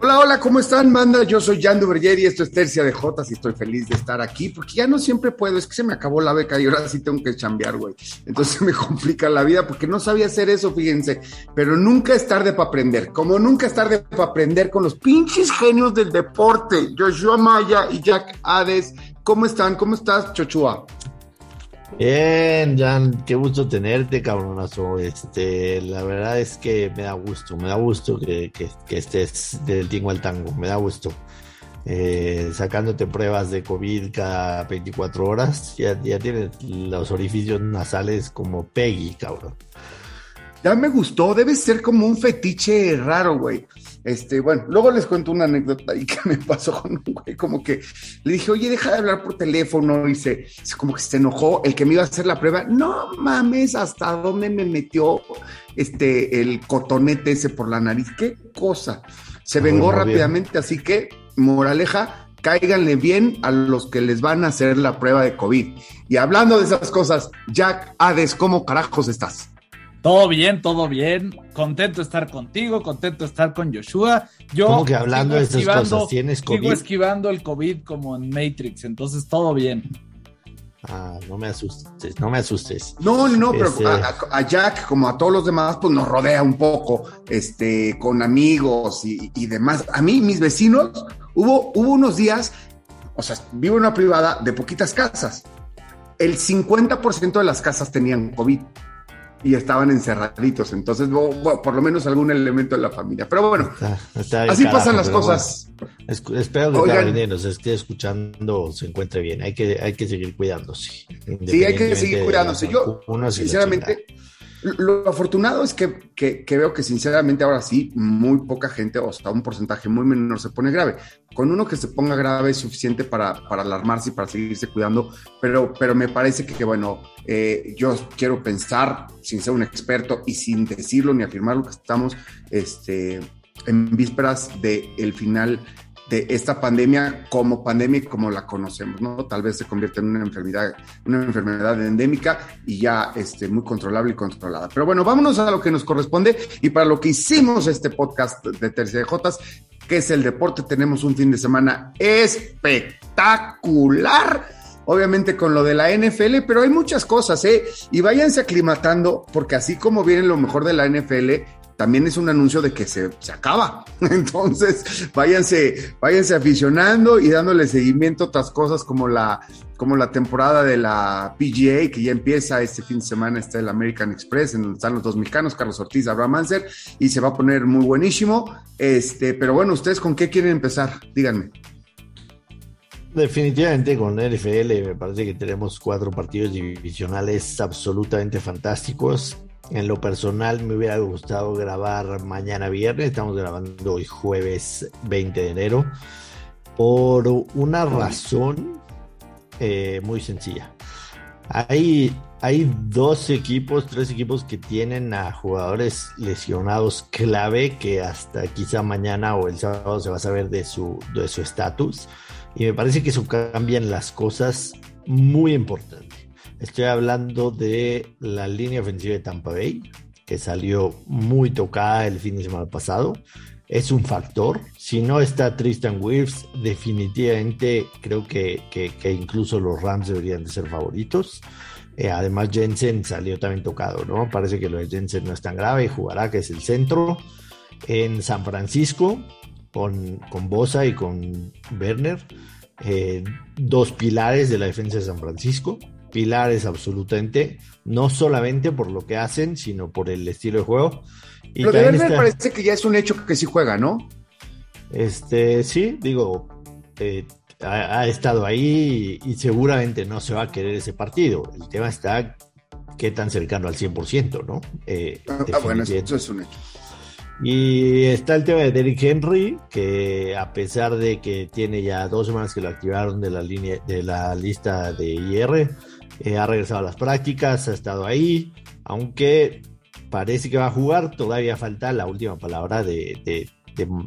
Hola, hola, ¿cómo están, banda? Yo soy Jan Duverger y esto es Tercia de Jotas y estoy feliz de estar aquí porque ya no siempre puedo, es que se me acabó la beca y ahora sí tengo que chambear, güey. Entonces me complica la vida porque no sabía hacer eso, fíjense. Pero nunca es tarde para aprender, como nunca es tarde para aprender con los pinches genios del deporte, Joshua Maya y Jack Hades. ¿Cómo están? ¿Cómo estás, Chochua? Bien, Jan, qué gusto tenerte, cabronazo. Este, la verdad es que me da gusto, me da gusto que, estés del tingo al tango, me da gusto. Eh, sacándote pruebas de COVID cada 24 horas, ya, ya tienes los orificios nasales como Peggy, cabrón. Ya me gustó, debe ser como un fetiche raro, güey. Este, bueno, luego les cuento una anécdota ahí que me pasó con un güey, como que le dije, oye, deja de hablar por teléfono, y se, como que se enojó el que me iba a hacer la prueba. No mames, hasta dónde me metió este, el cotonete ese por la nariz. Qué cosa. Se vengó rápidamente, así que, moraleja, cáiganle bien a los que les van a hacer la prueba de COVID. Y hablando de esas cosas, Jack Hades, ¿cómo carajos estás? Todo bien, todo bien. Contento de estar contigo, contento de estar con Joshua. Yo ¿Cómo que hablando de esas cosas? ¿Tienes COVID? Sigo esquivando el COVID como en Matrix, entonces todo bien. Ah, no me asustes, no me asustes. No, no, pero este a, Jack, como a todos los demás, pues nos rodea un poco, este, con amigos y, y demás. A mí, mis vecinos, hubo, hubo unos días, o sea, vivo en una privada de poquitas casas. El 50% de las casas tenían COVID y estaban encerraditos. Entonces, por lo menos algún elemento de la familia. Pero bueno, así pasan las cosas. espero que Oigan, nos esté escuchando se encuentre bien. Hay que, hay que seguir cuidándose. Sí, hay que seguir cuidándose. Yo, sinceramente, lo afortunado es que, veo que sinceramente ahora sí, muy poca gente, o hasta un porcentaje muy menor, se pone grave. Con uno que se ponga grave es suficiente para, alarmarse y para seguirse cuidando, pero, pero me parece que, bueno, eh, yo quiero pensar, sin ser un experto y sin decirlo ni afirmarlo, que estamos este, en vísperas del final de esta pandemia como pandemia como la conocemos, ¿no? Tal vez se convierta en una enfermedad, una enfermedad endémica y ya este, muy controlable y controlada. Pero bueno, vámonos a lo que nos corresponde y para lo que hicimos este podcast de Tercia de Jotas, que es el deporte, tenemos un fin de semana espectacular. Obviamente con lo de la NFL, pero hay muchas cosas, ¿eh? Y váyanse aclimatando, porque así como viene lo mejor de la NFL, también es un anuncio de que se, acaba. Entonces, váyanse, váyanse aficionando y dándole seguimiento a otras cosas como la, como la temporada de la PGA, que ya empieza este fin de semana, está el American Express, en donde están los dos mexicanos, Carlos Ortiz, Abraham Manser, y se va a poner muy buenísimo. Este, pero bueno, ¿ustedes con qué quieren empezar? Díganme. Definitivamente con NFL me parece que tenemos cuatro partidos divisionales absolutamente fantásticos. En lo personal me hubiera gustado grabar mañana viernes, estamos grabando hoy jueves 20 de enero, por una razón eh, muy sencilla. Hay, hay dos equipos, tres equipos que tienen a jugadores lesionados clave que hasta quizá mañana o el sábado se va a saber de su de su estatus. Y me parece que eso cambian las cosas muy importante. Estoy hablando de la línea ofensiva de Tampa Bay, que salió muy tocada el fin de semana pasado. Es un factor. Si no está Tristan Wirfs, definitivamente creo que, incluso los Rams deberían de ser favoritos. Eh, además, Jensen salió también tocado, ¿no? Parece que lo de Jensen no es tan grave, jugará, que es el centro. En San Francisco, con, con Bosa y con Werner, eh, dos pilares de la defensa de San Francisco pilares absolutamente, no solamente por lo que hacen, sino por el estilo de juego. Y Pero de Werner parece que ya es un hecho que sí juega, ¿no? Este, sí, digo, eh, ha, estado ahí y, seguramente no se va a querer ese partido. El tema está qué tan cercano al 100%, ¿no? Eh, ah, ah bueno, eso es un hecho. Y está el tema de Derrick Henry, que a pesar de que tiene ya dos semanas que lo activaron de la línea, de la lista de IR, eh, ha regresado a las prácticas, ha estado ahí, aunque parece que va a jugar, todavía falta la última palabra de, de,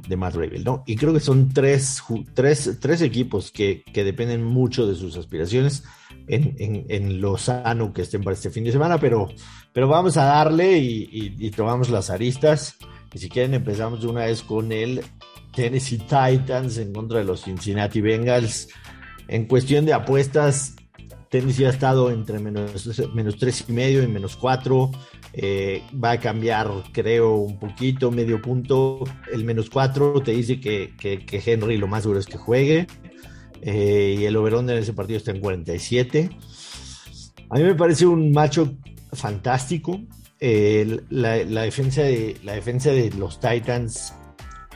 de, Matt Rabel, ¿no? Y creo que son tres, tres, tres equipos que, que, dependen mucho de sus aspiraciones en, en, en, lo sano que estén para este fin de semana, pero, pero vamos a darle y, y, y tomamos las aristas. Y si quieren empezamos de una vez con el Tennessee Titans en contra de los Cincinnati Bengals. En cuestión de apuestas, Tennessee ha estado entre menos, menos tres y medio y menos cuatro. Eh, va a cambiar, creo, un poquito, medio punto. El menos cuatro te dice que, que, Henry lo más seguro es que juegue. Eh, y el overón en ese partido está en 47. A mí me parece un macho fantástico. la, la, defensa de, la defensa de los Titans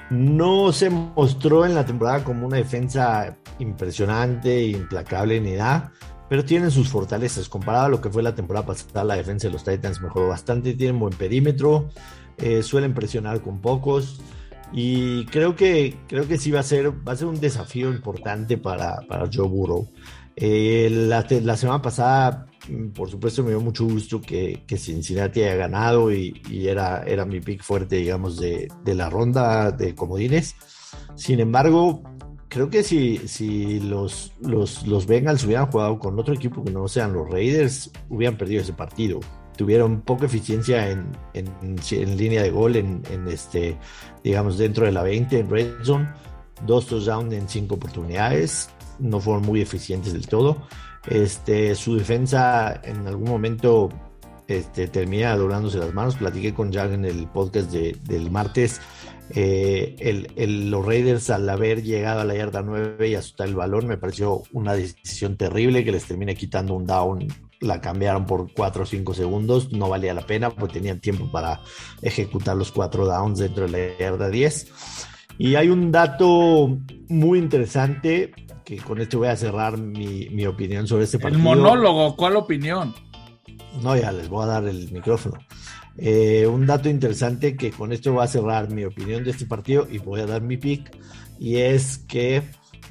no se mostró en la temporada como una defensa impresionante, implacable ni nada, pero tienen sus fortalezas. Comparado a lo que fue la temporada pasada, la defensa de los Titans mejoró bastante, tienen buen perímetro, eh, suelen presionar con pocos. Y creo que, creo que sí va a ser, va a ser un desafío importante para, para Joe Burrow. Eh, la, la, semana pasada Mm, por supuesto me dio mucho gusto que, que Cincinnati haya ganado y, era, era mi pick fuerte, digamos, de, de, la ronda de comodines. Sin embargo, creo que si, si los, los, los Bengals hubieran jugado con otro equipo que no sean los Raiders, hubieran perdido ese partido. Tuvieron poca eficiencia en, en, en línea de gol, en, en, este, digamos, dentro de la 20, en red zone. Dos touchdowns en cinco oportunidades. No fueron muy eficientes del todo. Este, su defensa en algún momento este, termina doblándose las manos. Platiqué con Jack en el podcast del martes. Eh, el, los Raiders al haber llegado a la yarda 9 y asustar el balón me pareció una decisión terrible que les termina quitando un down. La cambiaron por 4 o 5 segundos, no valía la pena porque tenían tiempo para ejecutar los 4 downs dentro de la yarda 10. Y hay un dato muy interesante que con esto voy a cerrar mi, opinión sobre este partido. El monólogo, ¿cuál opinión? No, ya les voy a dar el micrófono. Eh, un dato interesante que con esto voy a cerrar mi opinión de este partido y voy a dar mi pick. Y es que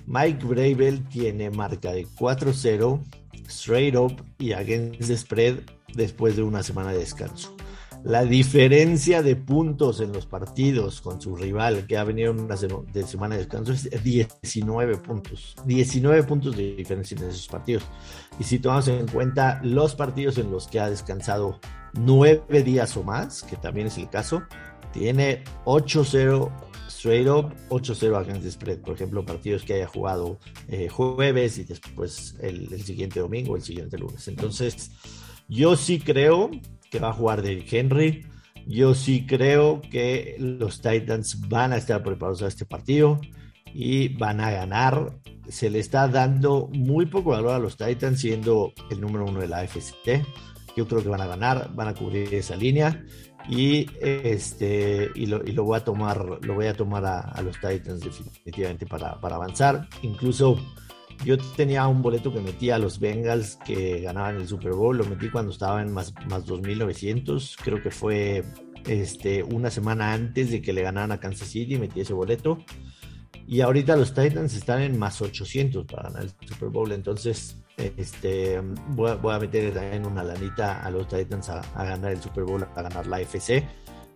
Mike Bravel tiene marca de 4-0, straight up y against the spread después de una semana de descanso. La diferencia de puntos en los partidos con su rival que ha venido en una semana de descanso es 19 puntos. 19 puntos de diferencia en esos partidos. Y si tomamos en cuenta los partidos en los que ha descansado 9 días o más, que también es el caso, tiene 8-0 straight up, 8-0 against the spread. Por ejemplo, partidos que haya jugado eh, jueves y después el, el siguiente domingo, el siguiente lunes. Entonces, yo sí creo que va a jugar de Henry. Yo sí creo que los Titans van a estar preparados a este partido y van a ganar. Se le está dando muy poco valor a los Titans siendo el número uno de la AFC. Yo creo que van a ganar, van a cubrir esa línea y este y lo, voy a tomar lo voy a tomar a, a los Titans definitivamente para, para avanzar. Incluso yo tenía un boleto que metía a los Bengals que ganaban el Super Bowl, lo metí cuando estaba en más, más 2.900, creo que fue este, una semana antes de que le ganaran a Kansas City, metí ese boleto. Y ahorita los Titans están en más 800 para ganar el Super Bowl, entonces este, voy, a, voy a meter también una lanita a los Titans a, a ganar el Super Bowl, a ganar la FC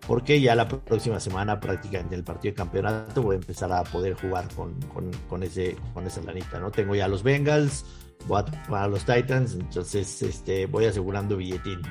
porque ya la próxima semana prácticamente en el partido de campeonato voy a empezar a poder jugar con, con, ese, con esa lanita, ¿no? Tengo ya los Bengals, voy a tomar a los Titans, entonces este, voy asegurando billetín.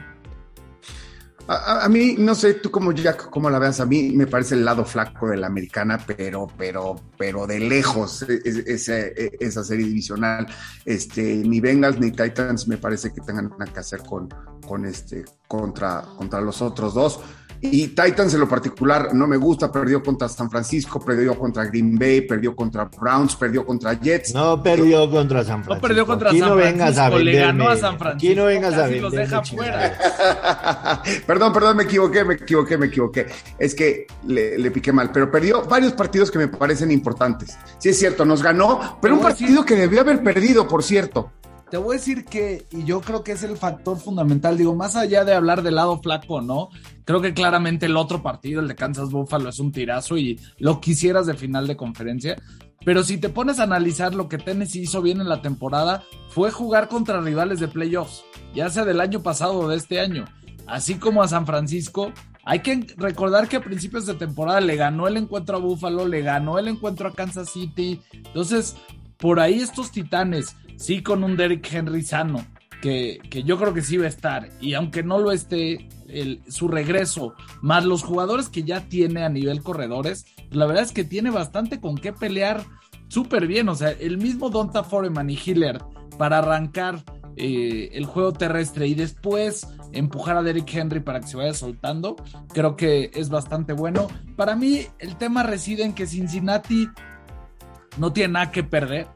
A, mí, no sé, tú como Jack, cómo la veas, a mí me parece el lado flaco de la americana, pero, pero, pero de lejos, e, e, e, esa, serie divisional. Este, ni Bengals ni Titans me parece que tengan nada que hacer con, con este, contra, contra los otros dos. Y Titans en lo particular no me gusta, perdió contra San Francisco, perdió contra Green Bay, perdió contra Browns, perdió contra Jets. No perdió contra San Francisco. No perdió contra San Francisco, vengas a le ganó a San Francisco. Aquí no vengas a los deja fuera. perdón, perdón, me equivoqué, me equivoqué, me equivoqué. Es que le, le, piqué mal, pero perdió varios partidos que me parecen importantes. Sí es cierto, nos ganó, pero un partido que debió haber perdido, por cierto. Te voy a decir que, y yo creo que es el factor fundamental, digo, más allá de hablar del lado flaco, ¿no? Creo que claramente el otro partido, el de Kansas Buffalo, es un tirazo y lo quisieras de final de conferencia. Pero si te pones a analizar lo que Tennessee hizo bien en la temporada, fue jugar contra rivales de playoffs, ya sea del año pasado o de este año. Así como a San Francisco, hay que recordar que a principios de temporada le ganó el encuentro a Buffalo, le ganó el encuentro a Kansas City. Entonces, por ahí estos titanes sí con un Derrick Henry sano, que, que, yo creo que sí va a estar. Y aunque no lo esté, su regreso, más los jugadores que ya tiene a nivel corredores, la verdad es que tiene bastante con qué pelear súper bien. O sea, el mismo Donta Foreman y Hiller para arrancar eh, el juego terrestre y después empujar a Derrick Henry para que se vaya soltando, creo que es bastante bueno. Para mí, el tema reside en que Cincinnati no tiene nada que perder,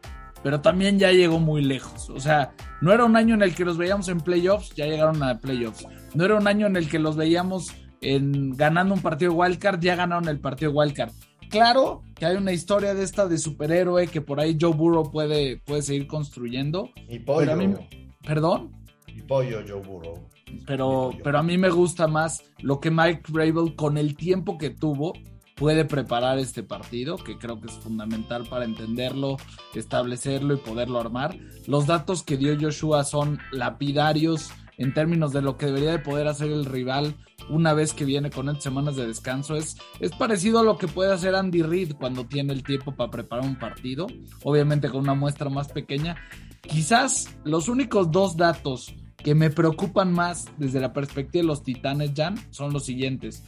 pero también ya llegó muy lejos. O sea, no era un año en el que los veíamos en playoffs, ya llegaron a playoffs. No era un año en el que los veíamos en ganando un partido de wildcard, ya ganaron el partido de wildcard. Claro que hay una historia de esta de superhéroe que por ahí Joe Burrow puede, puede seguir construyendo. Y pollo. ¿Perdón? Y pollo Joe Burrow. Pero, pero a mí me gusta más lo que Mike Rabel con el tiempo que tuvo puede preparar este partido, que creo que es fundamental para entenderlo, establecerlo y poderlo armar. Los datos que dio Joshua son lapidarios en términos de lo que debería de poder hacer el rival una vez que viene con estas semanas de descanso. Es, es parecido a lo que puede hacer Andy Reid cuando tiene el tiempo para preparar un partido, obviamente con una muestra más pequeña. Quizás los únicos dos datos que me preocupan más desde la perspectiva de los Titanes, Jan, son los siguientes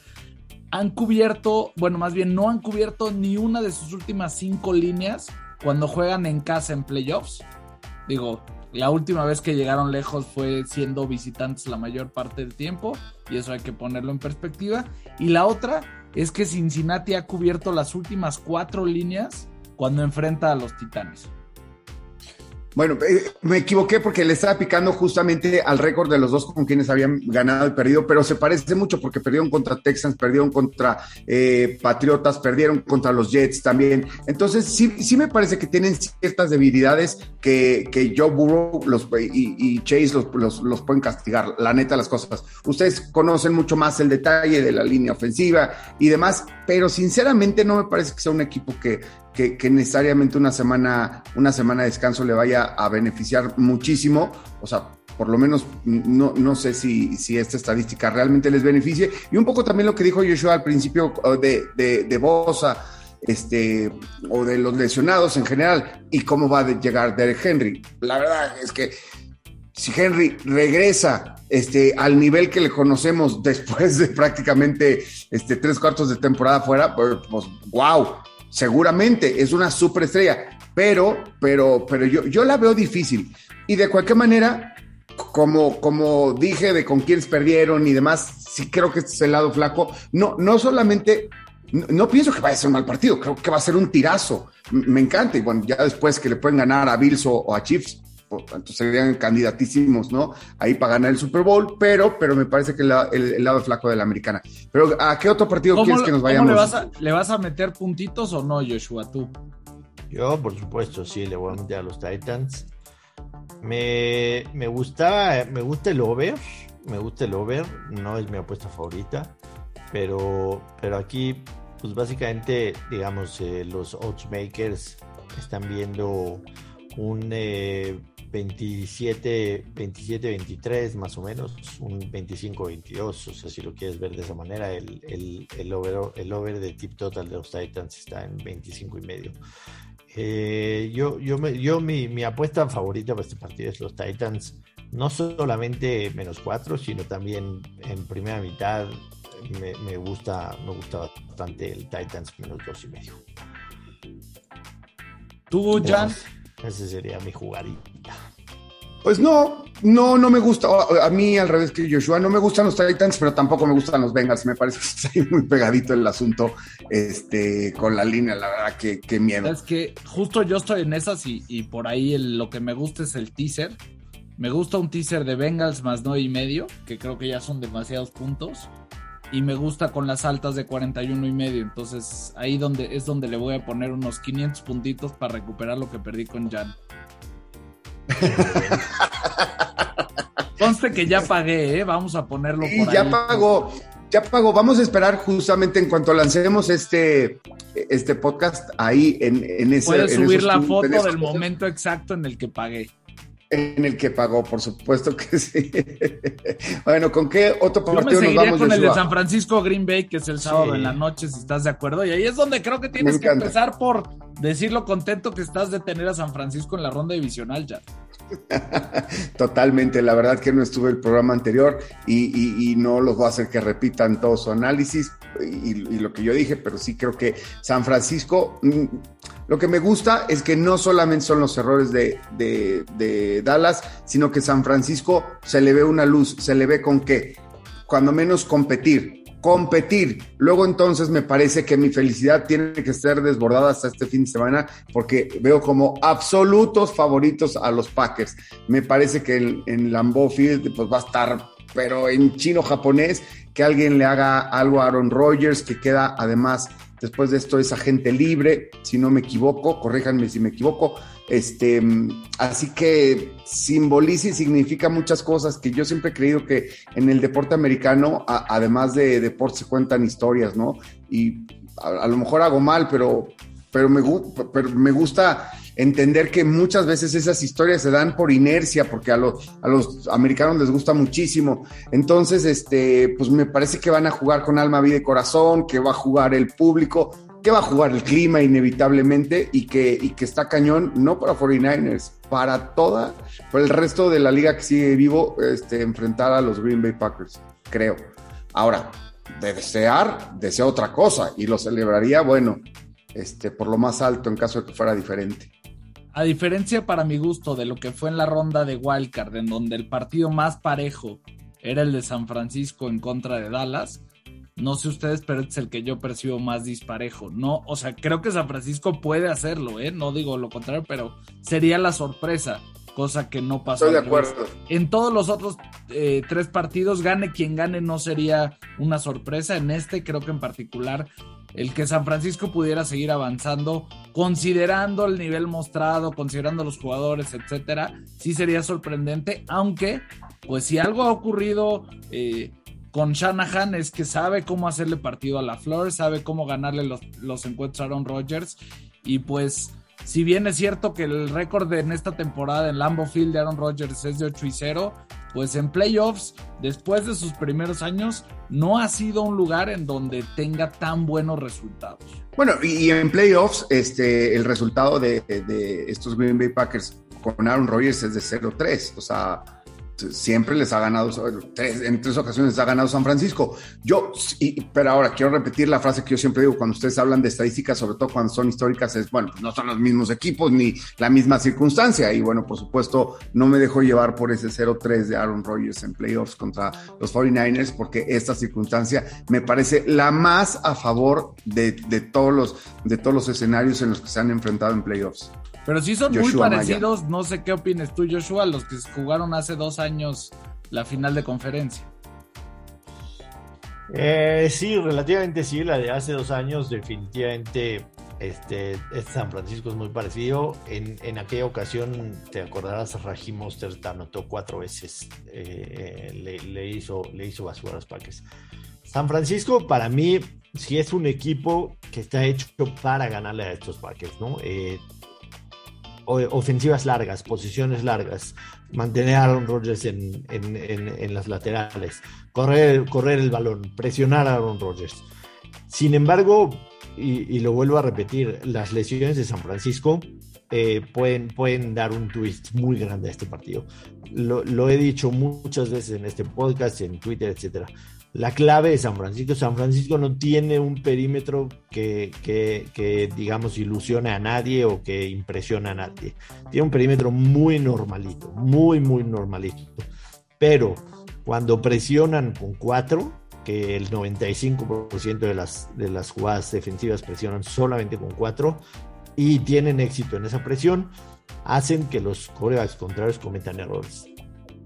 han cubierto, bueno, más bien no han cubierto ni una de sus últimas cinco líneas cuando juegan en casa en playoffs. Digo, la última vez que llegaron lejos fue siendo visitantes la mayor parte del tiempo, y eso hay que ponerlo en perspectiva. Y la otra es que Cincinnati ha cubierto las últimas cuatro líneas cuando enfrenta a los Titanes. Bueno, eh, me equivoqué porque le estaba picando justamente al récord de los dos con quienes habían ganado y perdido, pero se parece mucho porque perdieron contra Texans, perdieron contra eh, Patriotas, perdieron contra los Jets también. Entonces, sí, sí me parece que tienen ciertas debilidades que, que Joe Burrow los, y, Chase los, los, pueden castigar, la neta las cosas. Ustedes conocen mucho más el detalle de la línea ofensiva y demás, pero sinceramente no me parece que sea un equipo que, que, necesariamente una semana, una semana de descanso le vaya a beneficiar muchísimo. O sea, por lo menos no, no sé si, si, esta estadística realmente les beneficie. Y un poco también lo que dijo Joshua al principio de, de, de Bosa, este, o de los lesionados en general, y cómo va a llegar Derek Henry. La verdad es que si Henry regresa este, al nivel que le conocemos después de prácticamente este, tres cuartos de temporada fuera, pues, pues wow, seguramente es una superestrella, pero, pero, pero yo, yo la veo difícil. Y de cualquier manera, como, como dije de con quiénes perdieron y demás, sí creo que este es el lado flaco. No, no solamente, no, pienso que vaya a ser un mal partido, creo que va a ser un tirazo. Me encanta. Y bueno, ya después que le pueden ganar a Bills o a Chiefs, entonces serían candidatísimos, ¿no? Ahí para ganar el Super Bowl, pero, pero me parece que el, lado flaco de la americana. Pero ¿a qué otro partido quieres que nos vayamos? Le vas, a, ¿Le vas a meter puntitos o no, Joshua, tú? Yo, por supuesto, sí, le voy a meter a los Titans. Me, me gustaba, me gusta el over, me gusta el over, no es mi apuesta favorita, pero, pero aquí, pues básicamente, digamos, eh, los odds makers están viendo un eh, 27, 27, 23 más o menos, un 25, 22, o sea, si lo quieres ver de esa manera, el, el, el, over, el over de tip total de los Titans está en 25 y medio. Eh, yo, yo, me, yo mi, mi, apuesta favorita para este partido es los Titans, no solamente menos 4, sino también en primera mitad me, me, gusta, me gusta bastante el Titans menos 2 y medio. ¿Tú, Jan? Ese sería mi jugadita. Pues no, no, no me gusta. A mí, al revés que Joshua, no me gustan los Titans, pero tampoco me gustan los Bengals. Me parece que está muy pegadito el asunto este, con la línea. La verdad, que, qué miedo. Es que justo yo estoy en esas y, por ahí lo que me gusta es el teaser. Me gusta un teaser de Bengals más 9 y medio, que creo que ya son demasiados puntos. Y me gusta con las altas de 41 y medio. Entonces ahí donde, es donde le voy a poner unos 500 puntitos para recuperar lo que perdí con Jan. Conste que ya pagué, ¿eh? vamos a ponerlo por y ya pagó, ya pagó. Vamos a esperar justamente en cuanto lancemos este, este podcast ahí en, en ese. Puedes subir la foto del momento exacto en el que pagué. En el que pagó, por supuesto que sí. bueno, ¿con qué otro partido nos vamos? con el de San Francisco Green Bay, que es el sábado en la noche, si estás de acuerdo. Y ahí es donde creo que tienes que empezar por decir lo contento que estás de tener a San Francisco en la ronda divisional ya. Totalmente, la verdad que no estuve el programa anterior y, no los voy a hacer que repitan todo su análisis y, lo que yo dije, pero sí creo que San Francisco, mm, lo que me gusta es que no solamente son los errores de, de Dallas, sino que San Francisco se le ve una luz, se le ve con qué, cuando menos competir, competir. Luego entonces me parece que mi felicidad tiene que ser desbordada hasta este fin de semana porque veo como absolutos favoritos a los Packers. Me parece que en, Lambeau Field pues va a estar, pero en chino-japonés, que alguien le haga algo a Aaron Rodgers, que queda además después de esto es agente libre, si no me equivoco, corríjanme si me equivoco. Este, así que simboliza y significa muchas cosas que yo siempre he creído que en el deporte americano, además de deporte, se cuentan historias, ¿no? Y a, lo mejor hago mal, pero, pero, me, pero me gusta entender que muchas veces esas historias se dan por inercia, porque a, los a los americanos les gusta muchísimo. Entonces, este, pues me parece que van a jugar con alma, vida y corazón, que va a jugar el público, que va a jugar el clima inevitablemente y que, y que está cañón, no para 49ers, para toda, para el resto de la liga que sigue vivo, este, enfrentar a los Green Bay Packers, creo. Ahora, de desear, desea otra cosa y lo celebraría, bueno, este, por lo más alto en caso de que fuera diferente. A diferencia para mi gusto de lo que fue en la ronda de Wildcard, en donde el partido más parejo era el de San Francisco en contra de Dallas, no sé ustedes, pero es el que yo percibo más disparejo. No, o sea, creo que San Francisco puede hacerlo, ¿eh? No digo lo contrario, pero sería la sorpresa, cosa que no pasó. Estoy de acuerdo. En todos los otros eh, tres partidos, gane quien gane, no sería una sorpresa. En este, creo que en particular, el que San Francisco pudiera seguir avanzando, considerando el nivel mostrado, considerando los jugadores, etcétera, sí sería sorprendente, aunque, pues si algo ha ocurrido. Eh, con Shanahan es que sabe cómo hacerle partido a la Flor, sabe cómo ganarle los, los encuentros a Aaron Rodgers. Y pues, si bien es cierto que el récord en esta temporada en Lambeau Field de Aaron Rodgers es de 8 y 0, pues en playoffs, después de sus primeros años, no ha sido un lugar en donde tenga tan buenos resultados. Bueno, y, en playoffs, este, el resultado de, de estos Green Bay Packers con Aaron Rodgers es de 0-3. O sea, siempre les ha ganado, en tres ocasiones ha ganado San Francisco. Yo, pero ahora quiero repetir la frase que yo siempre digo cuando ustedes hablan de estadísticas, sobre todo cuando son históricas, es, bueno, pues no son los mismos equipos ni la misma circunstancia. Y bueno, por supuesto, no me dejo llevar por ese 0-3 de Aaron Rodgers en playoffs contra los 49ers, porque esta circunstancia me parece la más a favor de, de todos, los, de todos los escenarios en los que se han enfrentado en playoffs. Pero sí son muy parecidos, no sé qué opines tú, Joshua, los que jugaron hace dos años la final de conferencia. Eh, sí, relativamente sí, la de hace dos años definitivamente este, San Francisco es muy parecido. En, aquella ocasión, te acordarás, Raji Monster anotó cuatro veces, eh, le, hizo, le hizo basura a los Paques. San Francisco, para mí, sí es un equipo que está hecho para ganarle a estos Packers, ¿no? Eh, ofensivas largas, posiciones largas, mantener a Aaron Rodgers en, las laterales, correr, correr el balón, presionar a Aaron Rodgers. Sin embargo, y, lo vuelvo a repetir, las lesiones de San Francisco eh, pueden, pueden dar un twist muy grande a este partido. Lo, lo, he dicho muchas veces en este podcast, en Twitter, etcétera la clave de San Francisco. San Francisco no tiene un perímetro que, que, digamos, ilusione a nadie o que impresione a nadie. Tiene un perímetro muy normalito, muy, muy normalito. Pero cuando presionan con cuatro, que el 95% de las, de las jugadas defensivas presionan solamente con cuatro y tienen éxito en esa presión, hacen que los corebacks contrarios cometan errores.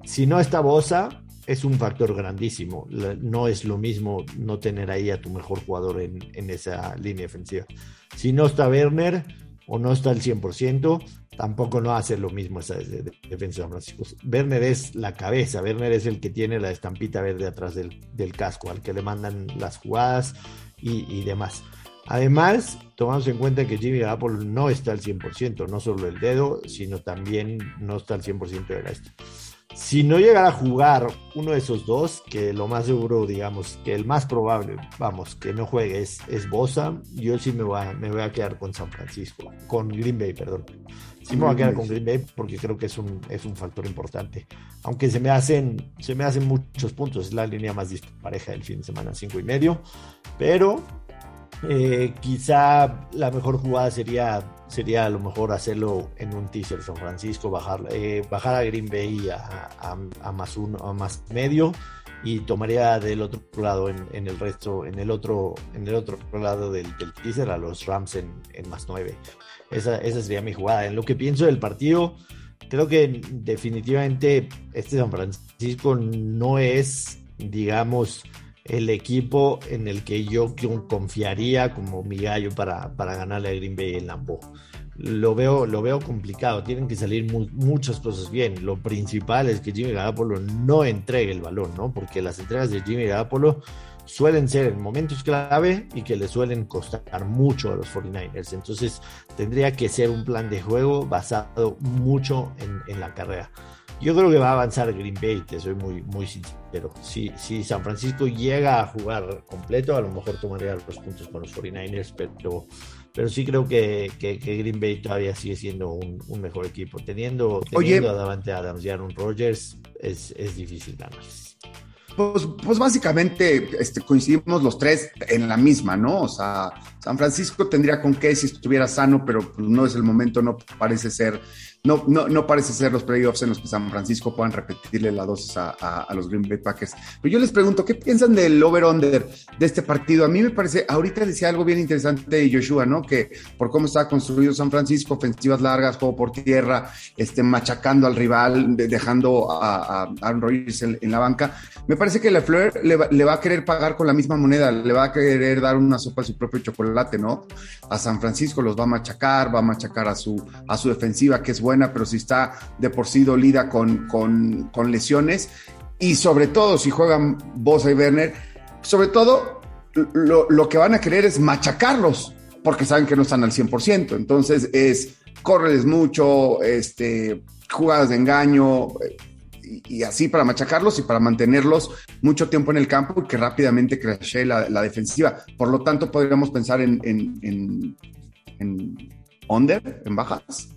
Si no está Bosa, es un factor grandísimo. No es lo mismo no tener ahí a tu mejor jugador en, esa línea defensiva. Si no está Werner o no está al 100%, tampoco no hace lo mismo esa defensa de Francisco. Werner es la cabeza, Werner es el que tiene la estampita verde atrás del, casco, al que le mandan las jugadas y, demás. Además, tomamos en cuenta que Jimmy Apple no está al 100%, no solo el dedo, sino también no está al 100% de la si no llegara a jugar uno de esos dos, que lo más seguro, digamos, que el más probable, vamos, que no juegue es, es Bosa, yo sí me voy, a, me voy a quedar con San Francisco, con Green Bay, perdón. Sí me voy a quedar con Green Bay porque creo que es un, es un factor importante. Aunque se me hacen, se me hacen muchos puntos, es la línea más dispareja del fin de semana, cinco y medio, pero eh, quizá la mejor jugada sería, sería a lo mejor hacerlo en un teaser San Francisco, bajar, eh, bajar a Green Bay a, a, más uno, a más medio y tomaría del otro lado en, el resto, en el otro, en el otro lado del, del teaser a los Rams en, en más nueve. Esa, esa sería mi jugada. En lo que pienso del partido, creo que definitivamente este San Francisco no es, digamos, el equipo en el que yo confiaría como mi gallo para, para ganarle a Green Bay en Lambeau. Lo veo, lo veo complicado, tienen que salir muchas cosas bien. Lo principal es que Jimmy Garoppolo no entregue el balón, ¿no? Porque las entregas de Jimmy Garoppolo suelen ser en momentos clave y que le suelen costar mucho a los 49ers. Entonces tendría que ser un plan de juego basado mucho en la carrera. Yo creo que va a avanzar Green Bay, te soy muy, muy sincero. Si, si San Francisco llega a jugar completo, a lo mejor tomaría los puntos con los 49ers, pero, pero sí creo que, que, Green Bay todavía sigue siendo un, un mejor equipo. Teniendo, teniendo a Davante Adams y Aaron Rodgers, es, es difícil ganar. Pues, pues básicamente este, coincidimos los tres en la misma, ¿no? O sea, San Francisco tendría con qué si estuviera sano, pero pues, no es el momento, no parece ser no, no, no parece ser los playoffs en los que San Francisco puedan repetirle la dosis a, a, los Green Bay Packers. Pero yo les pregunto, ¿qué piensan del over-under de este partido? A mí me parece, ahorita decía algo bien interesante Joshua, ¿no? Que por cómo está construido San Francisco, ofensivas largas, juego por tierra, este, machacando al rival, dejando a, a Aaron en, la banca. Me parece que la Fleur le le va, a querer pagar con la misma moneda, le va a querer dar una sopa a su propio chocolate, ¿no? A San Francisco los va a machacar, va a machacar a su, a su defensiva, que es buena buena, pero si está de por sí dolida con, con, lesiones. Y sobre todo, si juegan Bosa y Werner, sobre todo lo, que van a querer es machacarlos, porque saben que no están al 100%. Entonces es córreles mucho, este, jugadas de engaño, y, así para machacarlos y para mantenerlos mucho tiempo en el campo y que rápidamente crashe la, la defensiva. Por lo tanto, podríamos pensar en, en, en, en under, en bajas.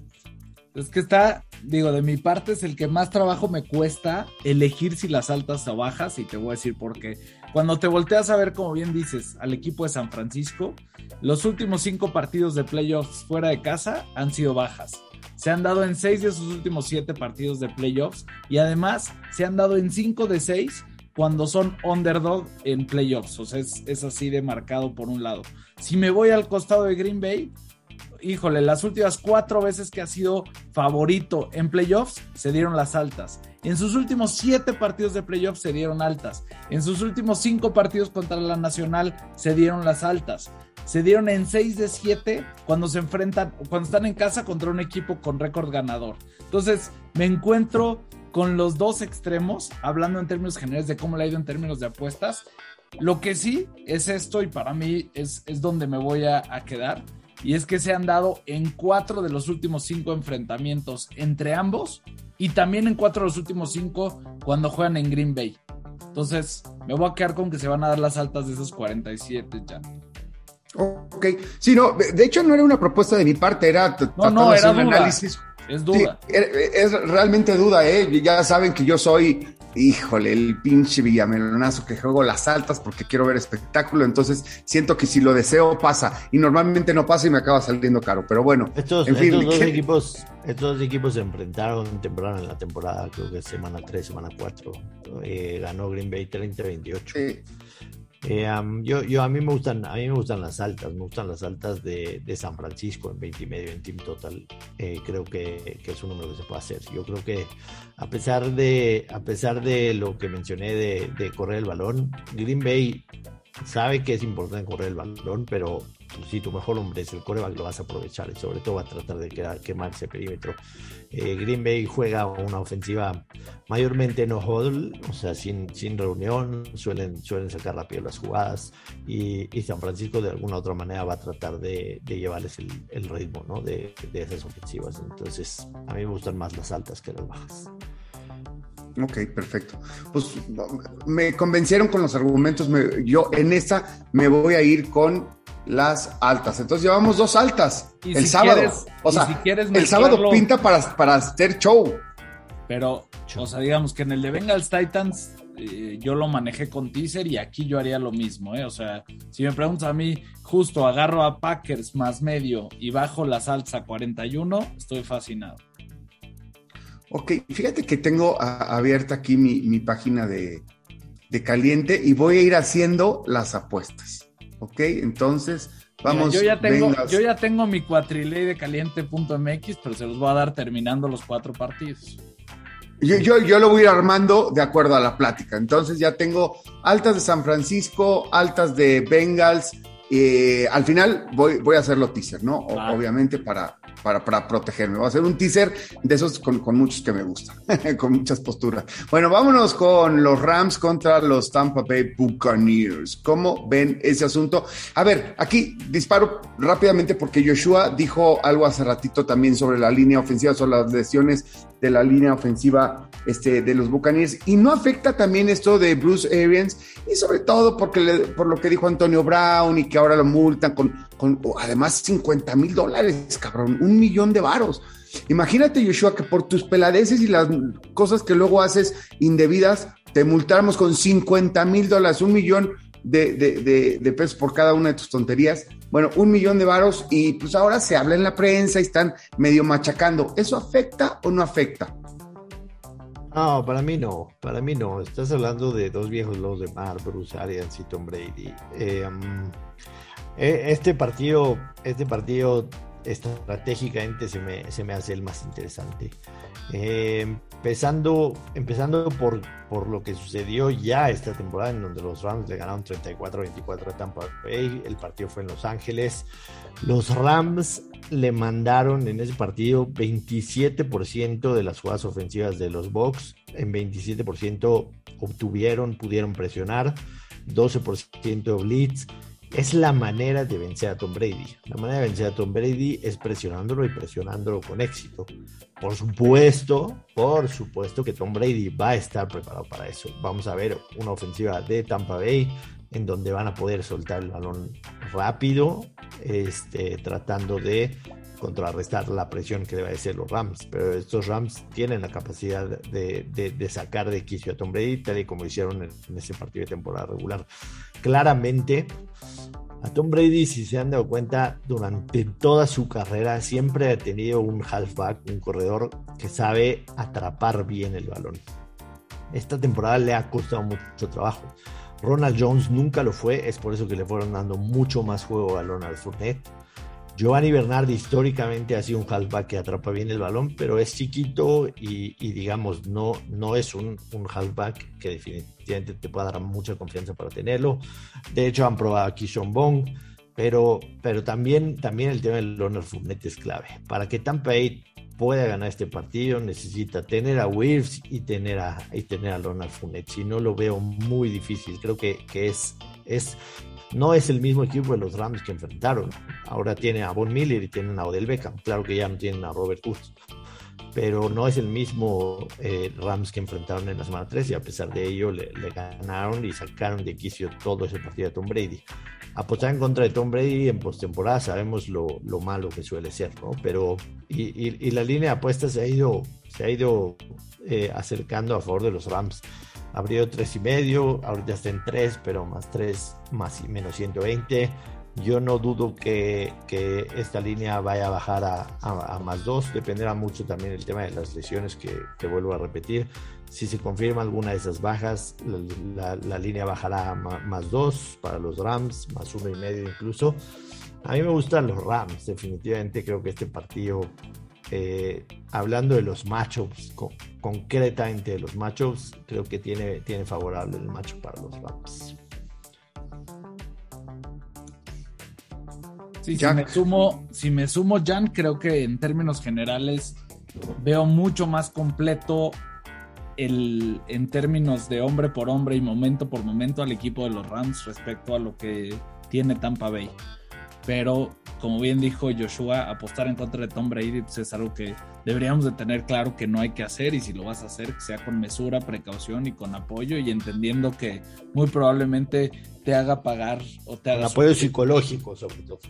Es que está, digo, de mi parte es el que más trabajo me cuesta elegir si las altas o bajas y te voy a decir por qué. Cuando te volteas a ver, como bien dices, al equipo de San Francisco, los últimos cinco partidos de playoffs fuera de casa han sido bajas. Se han dado en seis de sus últimos siete partidos de playoffs y además se han dado en cinco de seis cuando son underdog en playoffs. O sea, es, es así de marcado por un lado. Si me voy al costado de Green Bay, híjole, las últimas cuatro veces que ha sido favorito en playoffs, se dieron las altas. En sus últimos siete partidos de playoffs se dieron altas. En sus últimos cinco partidos contra la Nacional se dieron las altas. Se dieron en seis de siete cuando se enfrentan, cuando están en casa contra un equipo con récord ganador. Entonces, me encuentro con los dos extremos, hablando en términos generales de cómo le ha ido en términos de apuestas. Lo que sí es esto, y para mí es, es donde me voy a quedar y es que se han dado en cuatro de los últimos cinco enfrentamientos entre ambos y también en cuatro de los últimos cinco cuando juegan en Green Bay. Entonces, me voy a quedar con que se van a dar las altas de esos 47 ya. Ok, sí, no, de hecho no era una propuesta de mi parte, era no, no, era un análisis. Es duda. es, realmente duda, ¿eh? Ya saben que yo soy híjole, el pinche Villamelonazo que juego las altas porque quiero ver espectáculo, entonces siento que si lo deseo pasa y normalmente no pasa y me acaba saliendo caro, pero bueno. Estos, en fin, dos, equipos, estos se enfrentaron temprano en la temporada, creo que semana 3, semana 4, eh, ganó Green Bay 30-28. Sí. Eh, yo, yo, a mí me gustan, a mí me gustan las altas, me gustan las altas de, San Francisco en 20 y medio en team total. Eh, creo que, es un número que se puede hacer. Yo creo que a pesar de, a pesar de lo que mencioné de, de correr el balón, Green Bay sabe que es importante correr el balón, pero si tu mejor hombre es el coreback, lo vas a aprovechar y sobre todo va a tratar de quedar, quemar ese perímetro. Eh, Green Bay juega una ofensiva mayormente no huddle, o sea, sin, sin reunión, suelen, suelen sacar rápido las jugadas y, San Francisco de alguna otra manera va a tratar de, llevarles el, ritmo ¿no? de, de esas ofensivas. Entonces, a mí me gustan más las altas que las bajas. Ok, perfecto. Pues me convencieron con los argumentos. yo en esta me voy a ir con las altas. Entonces llevamos dos altas el sábado. o sea, si quieres el sábado pinta para, para hacer show. Pero, o sea, digamos que en el de Bengals Titans eh, yo lo manejé con teaser y aquí yo haría lo mismo, ¿eh? O sea, si me preguntas a mí, justo agarro a Packers más medio y bajo la salsa 41, estoy fascinado. Ok, fíjate que tengo abierta aquí mi, página de, caliente y voy a ir haciendo las apuestas. Ok, entonces vamos. yo, ya tengo, yo ya tengo mi cuatriley de caliente.mx, pero se los voy a dar terminando los cuatro partidos. Yo, yo, yo, lo voy a ir armando de acuerdo a la plática. Entonces ya tengo altas de San Francisco, altas de Bengals. Eh, al final voy, voy a hacerlo teaser, ¿no? Obviamente para, para, para protegerme. Voy a hacer un teaser de esos con, muchos que me gustan, con muchas posturas. Bueno, vámonos con los Rams contra los Tampa Bay Buccaneers. ¿Cómo ven ese asunto? A ver, aquí disparo rápidamente porque Joshua dijo algo hace ratito también sobre la línea ofensiva, sobre las lesiones de la línea ofensiva este, de los Buccaneers. Y no afecta también esto de Bruce Arians y sobre todo porque por lo que dijo Antonio Brown y que ahora lo multan con, con además 50 mil dólares, cabrón, un millón de varos. Imagínate, Joshua, que por tus peladeces y las cosas que luego haces indebidas, te multamos con 50 mil dólares, un millón de, de, de, pesos por cada una de tus tonterías. Bueno, un millón de varos y pues ahora se habla en la prensa y están medio machacando. ¿Eso afecta o no afecta? No, para mí no, para mí no. Estás hablando de dos viejos lobos de mar, Bruce Arians y Tom Brady. Eh, mm, eh, este partido, este partido estratégicamente se me, se me hace el más interesante. Eh, empezando empezando por, por lo que sucedió ya esta temporada, en donde los Rams le ganaron 34-24 a Tampa Bay, el partido fue en Los Ángeles. Los Rams le mandaron en ese partido 27% de las jugadas ofensivas de los Bucks, en 27% obtuvieron, pudieron presionar, 12% blitz es la manera de vencer a Tom Brady. La manera de vencer a Tom Brady es presionándolo y presionándolo con éxito. Por supuesto, por supuesto que Tom Brady va a estar preparado para eso. Vamos a ver una ofensiva de Tampa Bay en donde van a poder soltar el balón rápido, este, tratando de contrarrestar la presión que debe ser los Rams. Pero estos Rams tienen la capacidad de, sacar de quicio a Tom Brady, tal y como hicieron en ese partido de temporada regular. Claramente, a Tom Brady, si se han dado cuenta, durante toda su carrera siempre ha tenido un halfback, un corredor que sabe atrapar bien el balón. Esta temporada le ha costado mucho trabajo. Ronald Jones nunca lo fue, es por eso que le fueron dando mucho más juego balón al Fournette. Giovanni Bernard históricamente ha sido un halfback que atrapa bien el balón, pero es chiquito y, digamos, no, no es un, un, halfback que definitivamente te pueda dar mucha confianza para tenerlo. De hecho, han probado aquí Sean Bong, pero, pero también, también el tema del Leonard Fournette es clave. Para que Tampa Bay pueda ganar este partido, necesita tener a Wirfs y tener a, y tener a. Si no, lo veo muy difícil. Creo que, que es, es no es el mismo equipo de los Rams que enfrentaron. Ahora tiene a Von Miller y tienen a Odell Beckham. Claro que ya no tienen a Robert Woods. Pero no es el mismo eh, Rams que enfrentaron en la semana 3 y a pesar de ello le, ganaron y sacaron de quicio todo ese partido de Tom Brady. Apostar en contra de Tom Brady en postemporada sabemos lo, malo que suele ser, ¿no? Pero, y, la línea de apuestas se ha ido, se ha ido eh, acercando a favor de los Rams abrió tres y medio, ahorita está en 3, pero más 3, más y menos 120. Yo no dudo que, que esta línea vaya a bajar a, a, más 2, dependerá mucho también el tema de las lesiones que, que, vuelvo a repetir. Si se confirma alguna de esas bajas, la, la, línea bajará a más 2 para los Rams, más uno y medio incluso. A mí me gustan los Rams, definitivamente creo que este partido eh, hablando de los matchups, concretamente de los matchups, creo que tiene, tiene favorable el matchup para los Rams. si me sumo, si me sumo, Jan, creo que en términos generales veo mucho más completo el, en términos de hombre por hombre y momento por momento al equipo de los Rams respecto a lo que tiene Tampa Bay. Pero como bien dijo Joshua, apostar en contra de Tom Brady pues, es algo que deberíamos de tener claro que no hay que hacer y si lo vas a hacer que sea con mesura, precaución y con apoyo y entendiendo que muy probablemente te haga pagar o te haga... apoyo psicológico sobre todo.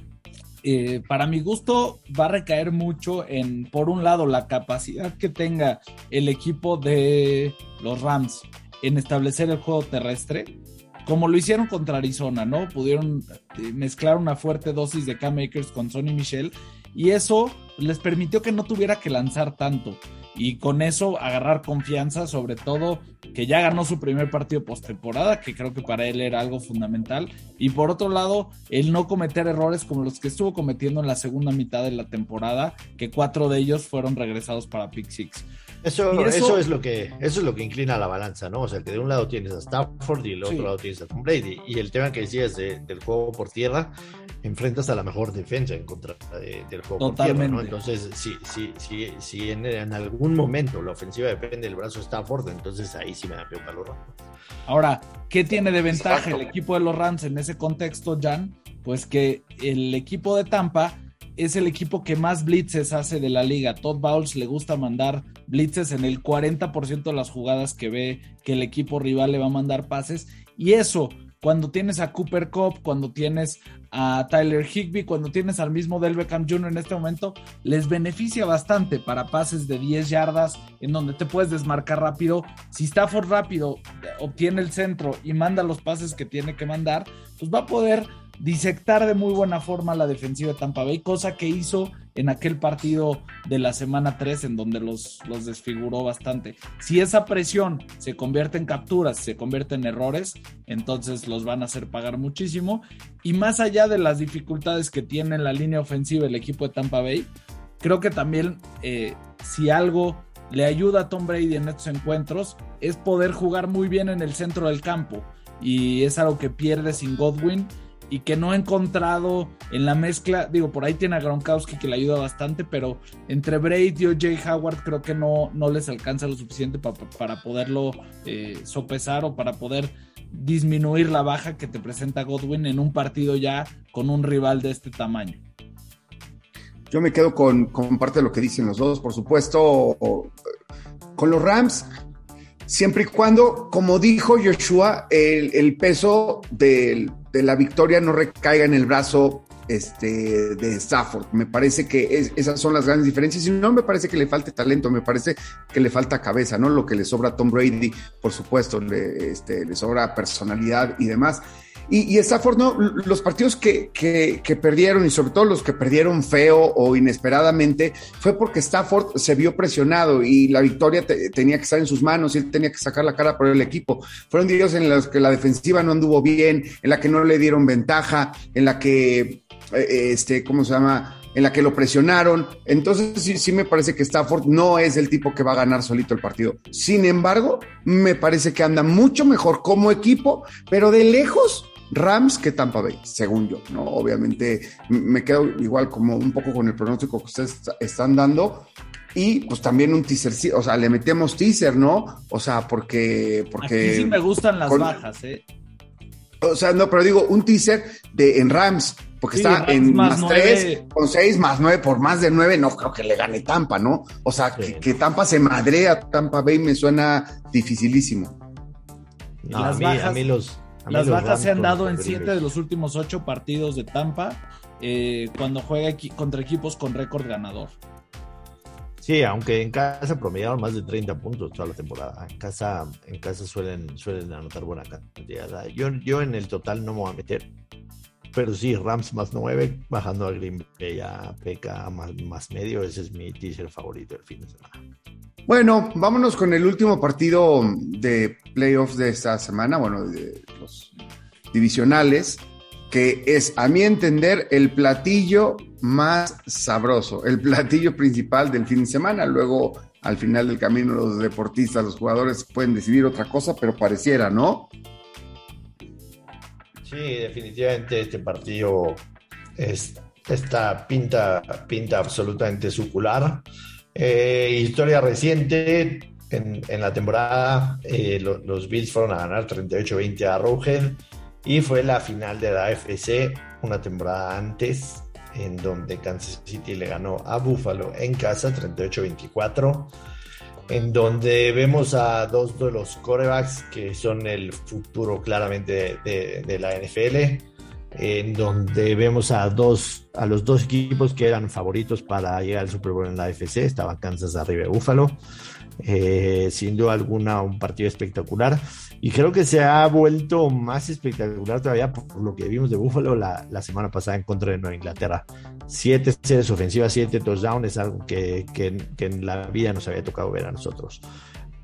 Eh, para mi gusto va a recaer mucho en, por un lado, la capacidad que tenga el equipo de los Rams en establecer el juego terrestre como lo hicieron contra Arizona, ¿no? Pudieron eh, mezclar una fuerte dosis de K-Makers con Sonny Michel y eso les permitió que no tuviera que lanzar tanto y con eso agarrar confianza, sobre todo que ya ganó su primer partido postemporada, que creo que para él era algo fundamental, y por otro lado, el no cometer errores como los que estuvo cometiendo en la segunda mitad de la temporada, que cuatro de ellos fueron regresados para Pick Six. Eso, eso, es lo que, eso es lo que inclina la balanza, ¿no? O sea, que de un lado tienes a Stafford y del otro lado tienes a Tom Brady. Y el tema que decías del juego por tierra, enfrentas a la mejor defensa en contra del juego por tierra, ¿no? Entonces, si, si, si, si en, algún momento la ofensiva depende del brazo de Stafford, entonces ahí sí me da un valor. Ahora, ¿qué tiene de ventaja el equipo de los Rams en ese contexto, Jan? Pues que el equipo de Tampa es el equipo que más blitzes hace de la liga. Todd Bowles le gusta mandar blitzes en el 40% de las jugadas que ve que el equipo rival le va a mandar pases. Y eso, cuando tienes a Cooper Cup, cuando tienes a Tyler Higby, cuando tienes al mismo Del Beckham Jr. en este momento, les beneficia bastante para pases de 10 yardas en donde te puedes desmarcar rápido. Si Stafford rápido obtiene el centro y manda los pases que tiene que mandar, pues va a poder disectar de muy buena forma la defensiva de Tampa Bay, cosa que hizo en aquel partido de la semana 3 en donde los, los desfiguró bastante. Si esa presión se convierte en capturas, se convierte en errores, entonces los van a hacer pagar muchísimo. Y más allá de las dificultades que tiene la línea ofensiva el equipo de Tampa Bay, creo que también eh, si algo le ayuda a Tom Brady en estos encuentros es poder jugar muy bien en el centro del campo. Y es algo que pierde sin Godwin y que no he encontrado en la mezcla, digo, por ahí tiene a Gronkowski que le ayuda bastante, pero entre Braid y OJ Howard creo que no, no les alcanza lo suficiente para poderlo eh, sopesar o para poder disminuir la baja que te presenta Godwin en un partido ya con un rival de este tamaño. Yo me quedo con, con parte de lo que dicen los dos, por supuesto. Con los Rams, siempre y cuando, como dijo Joshua, el, peso de la victoria no recaiga en el brazo este, de Stafford. Me parece que esas son las grandes diferencias. Y no me parece que le falte talento, me parece que le falta cabeza, ¿no? Lo que le sobra a Tom Brady, por supuesto, le, este, le sobra personalidad y demás. Y, Stafford, no, los partidos que, que, perdieron y sobre todo los que perdieron feo o inesperadamente fue porque Stafford se vio presionado y la victoria tenía que estar en sus manos y él tenía que sacar la cara por el equipo. Fueron días en los que la defensiva no anduvo bien, en la que no le dieron ventaja, en la que, eh, este, ¿cómo se llama? en la que lo presionaron. Entonces sí, sí me parece que Stafford no es el tipo que va a ganar solito el partido. Sin embargo, me parece que anda mucho mejor como equipo, pero de lejos Rams que Tampa Bay, según yo, ¿no? Obviamente me quedo igual como un poco con el pronóstico que ustedes están dando. Y pues también un teaser, o sea, le metemos teaser, ¿no? O sea, porque... porque Aquí sí me gustan las bajas, ¿eh? O sea, no, pero digo, un teaser de, en Rams, porque está en más, 3, con 6, más 9, por más de 9, no creo que le gane Tampa, ¿no? O sea, que, Tampa se madrea, Tampa Bay me suena dificilísimo. a, mí, a mí los, las bajas se han dado en siete de los últimos ocho partidos de Tampa eh, cuando juega contra equipos con récord ganador. Sí, aunque en casa promediaron más de 30 puntos toda la temporada. En casa, en casa suelen, suelen anotar buena cantidad. Yo, yo en el total no me voy a meter. Pero sí, Rams más 9, bajando a Green Bay a PK más, más medio. Ese es mi teaser favorito del fin de semana. Bueno, vámonos con el último partido de playoffs de esta semana, bueno, de los divisionales, que es, a mi entender, el platillo más sabroso, el platillo principal del fin de semana. Luego, al final del camino, los deportistas, los jugadores pueden decidir otra cosa, pero pareciera, ¿no? Sí, definitivamente este partido es, esta pinta, pinta absolutamente sucular. Eh, historia reciente, en, la temporada eh, los Bills fueron a ganar 38-20 a Rogel Y fue la final de la AFC una temporada antes, en donde Kansas City le ganó a Buffalo en casa 38-24 en donde vemos a dos de los corebacks que son el futuro claramente de, la NFL, en donde vemos a dos a los dos equipos que eran favoritos para llegar al Super Bowl en la AFC, estaba Kansas arriba de Buffalo. Eh, sin duda alguna un partido espectacular y creo que se ha vuelto más espectacular todavía por lo que vimos de Buffalo la, la semana pasada en contra de Nueva Inglaterra. Siete series ofensivas, siete touchdowns es algo que, que, que, en la vida nos había tocado ver a nosotros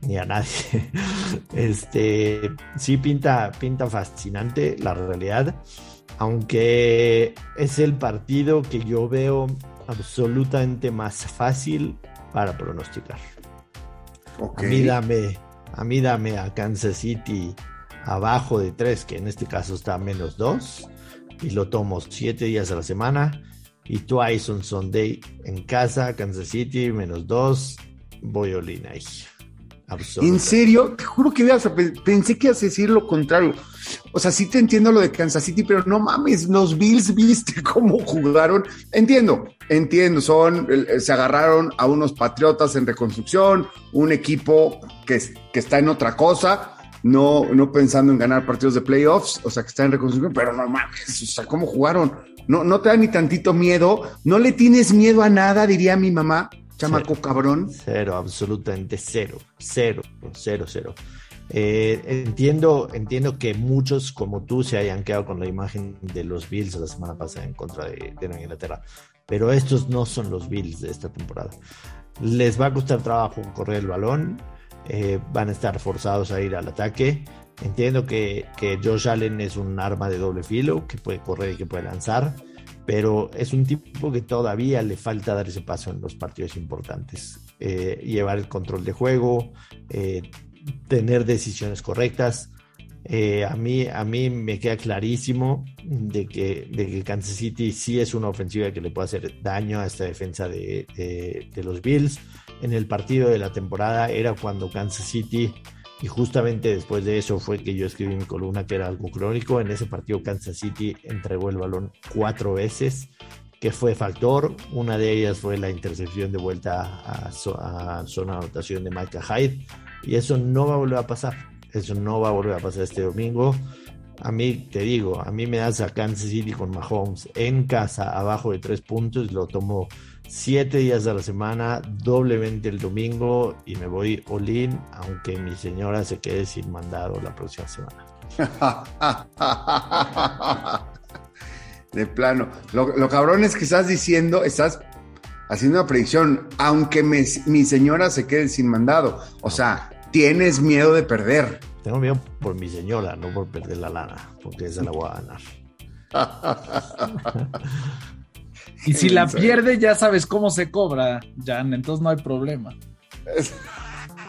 ni a nadie. Este sí pinta, pinta fascinante la realidad, aunque es el partido que yo veo absolutamente más fácil para pronosticar. A mí dame, a mí dame a Kansas City abajo de 3, que en este caso está a menos 2, y lo tomo 7 días a la semana. Y Twice on Sunday en casa, Kansas City, menos 2, voy a ahí. En serio, te juro que pensé que ibas a decir lo contrario. O sea, sí te entiendo lo de Kansas City, pero no mames, los Bills, viste cómo jugaron. Entiendo, entiendo, son, se agarraron a unos patriotas en reconstrucción, un equipo que, que está en otra cosa, no, no pensando en ganar partidos de playoffs, o sea, que está en reconstrucción, pero no mames, o sea, cómo jugaron. No, no te da ni tantito miedo, no le tienes miedo a nada, diría mi mamá. Chamaco cabrón. Cero, absolutamente cero, cero, cero, cero. Eh, entiendo, entiendo que muchos como tú se hayan quedado con la imagen de los Bills la semana pasada en contra de, Nueva Inglaterra, pero estos no son los Bills de esta temporada. Les va a costar trabajo correr el balón, eh, van a estar forzados a ir al ataque. Entiendo que, que Josh Allen es un arma de doble filo que puede correr y que puede lanzar pero es un tipo que todavía le falta dar ese paso en los partidos importantes. Eh, llevar el control de juego, eh, tener decisiones correctas. Eh, a, mí, a mí me queda clarísimo de que, de que Kansas City sí es una ofensiva que le puede hacer daño a esta defensa de, de los Bills. En el partido de la temporada era cuando Kansas City y justamente después de eso fue que yo escribí mi columna que era algo crónico. En ese partido Kansas City entregó el balón cuatro veces, que fue factor. Una de ellas fue la intercepción de vuelta a, zona de anotación de Micah Hyde. Y eso no va a volver a pasar. Eso no va a volver a pasar este domingo. A mí, te digo, a mí me das a Kansas City con Mahomes en casa abajo de tres puntos. Lo tomo siete días de la semana, doblemente el domingo y me voy all aunque mi señora se quede sin mandado la próxima semana. de plano. Lo, cabrón es que estás diciendo, estás haciendo una predicción, aunque mi señora se quede sin mandado. O sea, tienes miedo de perder. Tengo miedo por mi señora, no por perder la lana, porque esa la voy a ganar. Y si la pierde, ya sabes cómo se cobra, Jan, entonces no hay problema.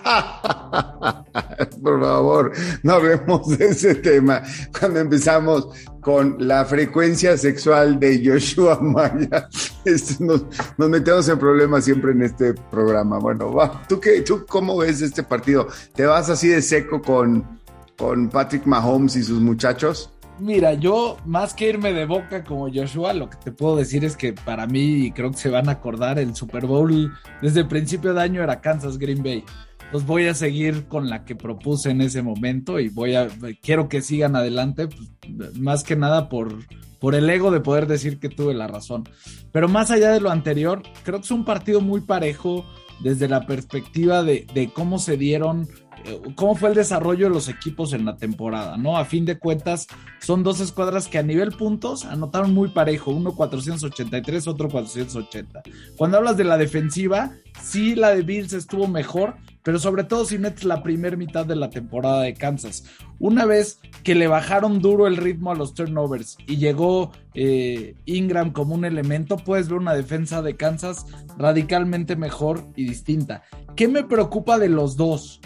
Por favor, no hablemos de ese tema cuando empezamos con la frecuencia sexual de Joshua Maya. Nos, nos, metemos en problemas siempre en este programa. Bueno, ¿tú, qué, ¿tú cómo ves este partido? ¿Te vas así de seco con, con Patrick Mahomes y sus muchachos? Mira, yo más que irme de boca como Joshua, lo que te puedo decir es que para mí, creo que se van a acordar, el Super Bowl desde el principio de año era Kansas Green Bay. Entonces voy a seguir con la que propuse en ese momento y voy a, quiero que sigan adelante, pues, más que nada por, por el ego de poder decir que tuve la razón. Pero más allá de lo anterior, creo que es un partido muy parejo desde la perspectiva de, de cómo se dieron eh, cómo fue el desarrollo de los equipos en la temporada, ¿no? A fin de cuentas, son dos escuadras que a nivel puntos anotaron muy parejo, uno 483, otro 480. Cuando hablas de la defensiva, sí la de Bills estuvo mejor, pero sobre todo si metes la primera mitad de la temporada de Kansas. Una vez que le bajaron duro el ritmo a los turnovers y llegó eh, Ingram como un elemento, puedes ver una defensa de Kansas radicalmente mejor y distinta. ¿Qué me preocupa de los dos?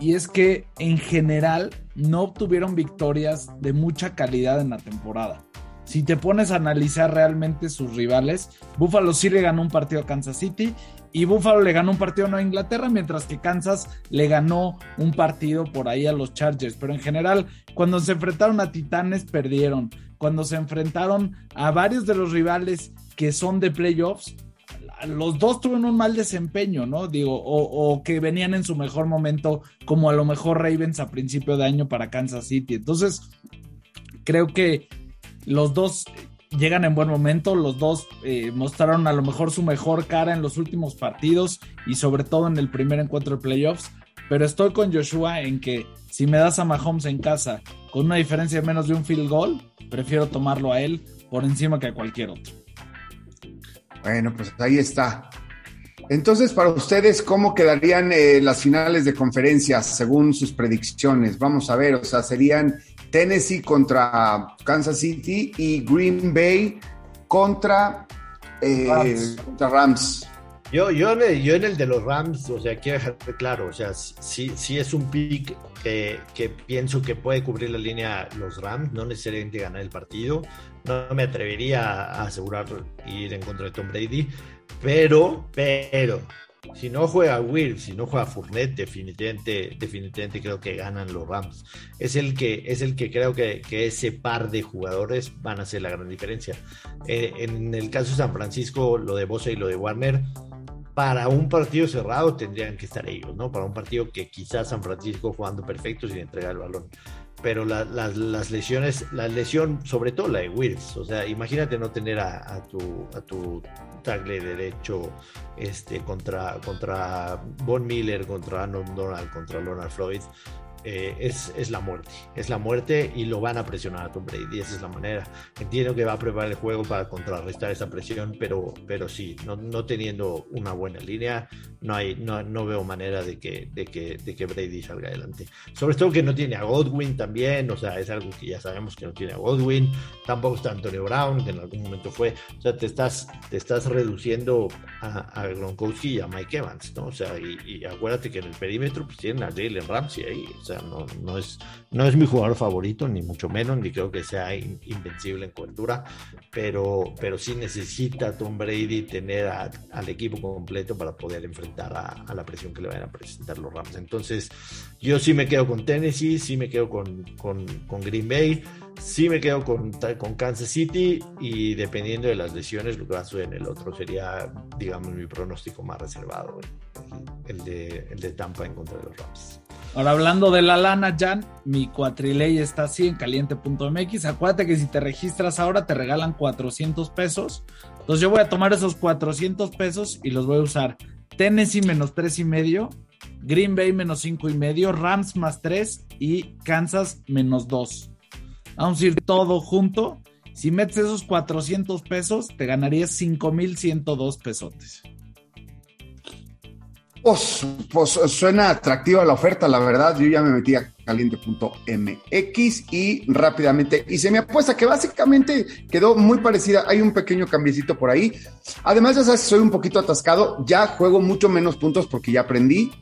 y es que en general no obtuvieron victorias de mucha calidad en la temporada. Si te pones a analizar realmente sus rivales, Buffalo sí le ganó un partido a Kansas City y Buffalo le ganó un partido a Inglaterra, mientras que Kansas le ganó un partido por ahí a los Chargers. Pero en general, cuando se enfrentaron a Titanes, perdieron. Cuando se enfrentaron a varios de los rivales que son de playoffs, los dos tuvieron un mal desempeño, ¿no? Digo, o, que venían en su mejor momento, como a lo mejor Ravens a principio de año para Kansas City. Entonces, creo que los dos llegan en buen momento, los dos eh, mostraron a lo mejor su mejor cara en los últimos partidos y sobre todo en el primer encuentro de playoffs, pero estoy con Joshua en que si me das a Mahomes en casa con una diferencia de menos de un field goal, prefiero tomarlo a él por encima que a cualquier otro. Bueno, pues ahí está. Entonces, para ustedes, ¿cómo quedarían eh, las finales de conferencias según sus predicciones? Vamos a ver, o sea, serían Tennessee contra Kansas City y Green Bay contra, eh, Rams. Yo, yo, yo, en el de los Rams, o sea, quiero dejar claro, o sea, sí, sí es un pick que, que, pienso que puede cubrir la línea los Rams, no necesariamente ganar el partido. No me atrevería a asegurar ir en contra de Tom Brady, pero, pero, si no juega Will, si no juega Fournette, definitivamente, definitivamente creo que ganan los Rams. Es el que, es el que creo que, ese par de jugadores van a hacer la gran diferencia. Eh, en el caso de San Francisco, lo de Bosa y lo de Warner, para un partido cerrado tendrían que estar ellos, ¿no? Para un partido que quizás San Francisco jugando perfecto sin entregar el balón pero las lesiones, la lesión, sobre todo la de Wills, o sea, imagínate no tener a, tu, a tu tagle derecho este, contra, contra Von Miller, contra Arnold Donald, contra Leonard Floyd, eh, es, es, la muerte. Es la muerte y lo van a presionar a Tom Brady. Esa es la manera. Entiendo que va a preparar el juego para contrarrestar esa presión, pero, pero sí, no, no teniendo una buena línea, no, hay, no, no veo manera de que, de, que, de que Brady salga adelante. Sobre todo que no tiene a Godwin también, o sea, es algo que ya sabemos que no tiene a Godwin. Tampoco está Antonio Brown, que en algún momento fue. O sea, te estás, te estás reduciendo a, a Gronkowski y a Mike Evans, ¿no? O sea, y, acuérdate que en el perímetro pues tienen a Jalen Ramsey ahí, o sea, no, es, no es mi jugador favorito, ni mucho menos, ni creo que sea invencible en cobertura, pero, pero sí necesita Tom Brady tener al equipo completo para poder enfrentar a, la presión que le van a presentar los Rams. Entonces, yo sí me quedo con Tennessee, sí me quedo con, con, Green Bay, sí me quedo con, con Kansas City y dependiendo de las lesiones, lo que va a suceder en el otro sería, digamos, mi pronóstico más reservado, el, de, el de Tampa en contra de los Rams. Ahora hablando de la lana, Jan, mi cuatriley está así en caliente.mx. Acuérdate que si te registras ahora te regalan 400 pesos. Entonces yo voy a tomar esos 400 pesos y los voy a usar. Tennessee menos tres y medio, Green Bay menos cinco y medio, Rams más 3 y Kansas menos 2. Vamos a ir todo junto. Si metes esos 400 pesos, te ganarías 5102 pesotes. Pues, pues, suena atractiva la oferta, la verdad. Yo ya me metí a caliente.mx y rápidamente hice mi apuesta, que básicamente quedó muy parecida. Hay un pequeño cambiecito por ahí. Además, ya sabes, soy un poquito atascado. Ya juego mucho menos puntos porque ya aprendí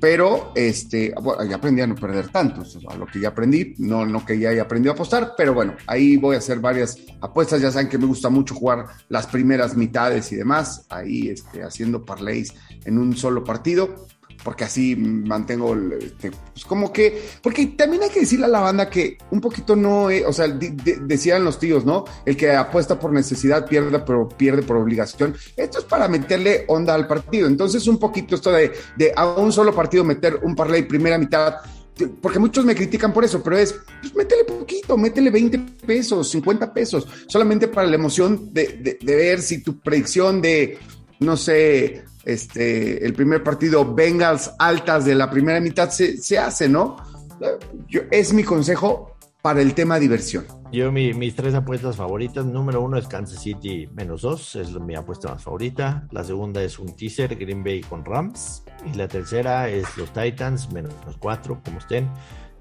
pero este, ya aprendí a no perder tanto, a lo que ya aprendí, no, no que ya haya aprendido a apostar, pero bueno, ahí voy a hacer varias apuestas, ya saben que me gusta mucho jugar las primeras mitades y demás, ahí este, haciendo parlays en un solo partido, porque así mantengo, este, pues como que, porque también hay que decirle a la banda que un poquito no, o sea, decían los tíos, ¿no? El que apuesta por necesidad pierde, pero pierde por obligación. Esto es para meterle onda al partido. Entonces, un poquito esto de, de a un solo partido meter un parlay primera mitad, porque muchos me critican por eso, pero es, pues métele poquito, métele 20 pesos, 50 pesos, solamente para la emoción de, de ver si tu predicción de, no sé, este, el primer partido Bengals altas de la primera mitad se, hace, ¿no? Yo, es mi consejo para el tema diversión. Yo mis tres apuestas favoritas, número uno es Kansas City menos dos, es mi apuesta más favorita. La segunda es un teaser Green Bay con Rams. Y la tercera es los Titans menos cuatro, como estén.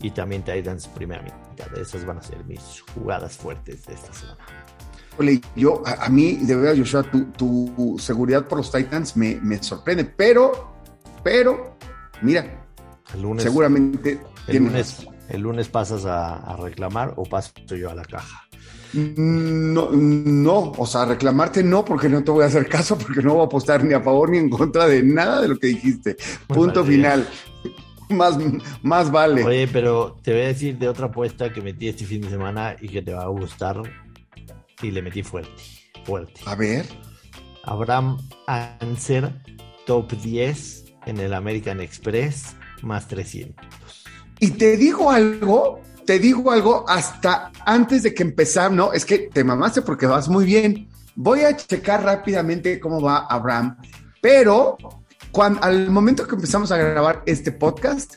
Y también Titans primera mitad. Esas van a ser mis jugadas fuertes de esta semana yo, a, mí, de verdad, Joshua, tu, seguridad por los Titans me, sorprende, pero, pero, mira, el lunes, seguramente el lunes, el lunes pasas a, reclamar o paso yo a la caja. No, no, o sea, reclamarte no, porque no te voy a hacer caso, porque no voy a apostar ni a favor ni en contra de nada de lo que dijiste. Punto final. Más, más vale. Oye, pero te voy a decir de otra apuesta que metí este fin de semana y que te va a gustar. Y le metí fuerte, fuerte. A ver. Abraham Anser, top 10 en el American Express, más 300. Y te digo algo, te digo algo hasta antes de que empezar, no, es que te mamaste porque vas muy bien. Voy a checar rápidamente cómo va Abraham, pero cuando, al momento que empezamos a grabar este podcast,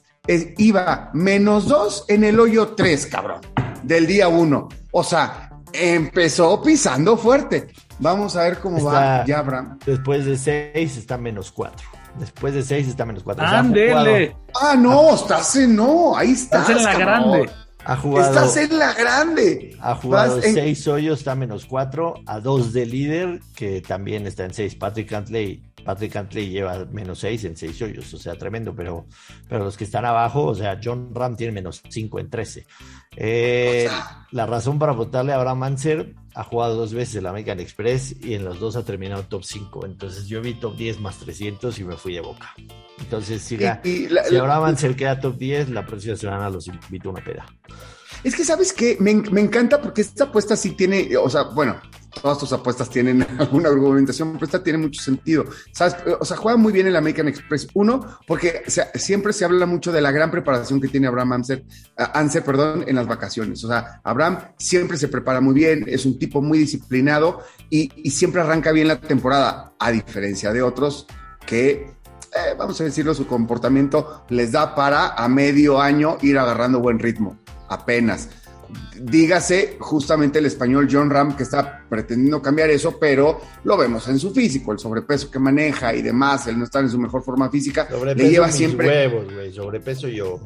iba menos dos en el hoyo tres, cabrón, del día uno. O sea, empezó pisando fuerte. Vamos a ver cómo va ya Abraham. Después de seis está menos cuatro. Después de seis está menos cuatro. ¡Ándele! ah, no, estás en no, ahí estás. Estás en la grande. Ha jugado, Estás en la grande. Ha jugado seis hoyos, está menos cuatro, a dos de líder, que también está en seis. Patrick Cantley, Patrick Cantley lleva menos seis en seis hoyos, o sea, tremendo, pero, pero los que están abajo, o sea, John Ram tiene menos cinco en trece. Eh, la razón para votarle a Abraham Manser ha jugado dos veces el American Express y en los dos ha terminado top 5. Entonces yo vi top 10 más 300 y me fui de boca. Entonces, si, si Abraham Manser queda top 10, la próxima semana los invito a una peda. Es que, ¿sabes qué? Me, me, encanta porque esta apuesta sí tiene, o sea, bueno, todas tus apuestas tienen alguna argumentación, pero esta tiene mucho sentido. ¿Sabes? O sea, juega muy bien el American Express. Uno, porque siempre se habla mucho de la gran preparación que tiene Abraham Anser, Anser perdón, en las vacaciones. O sea, Abraham siempre se prepara muy bien, es un tipo muy disciplinado y, siempre arranca bien la temporada, a diferencia de otros que eh, vamos a decirlo, su comportamiento les da para a medio año ir agarrando buen ritmo apenas. Dígase justamente el español John Ram que está pretendiendo cambiar eso, pero lo vemos en su físico, el sobrepeso que maneja y demás, él no está en su mejor forma física, le lleva siempre huevos, güey, sobrepeso yo.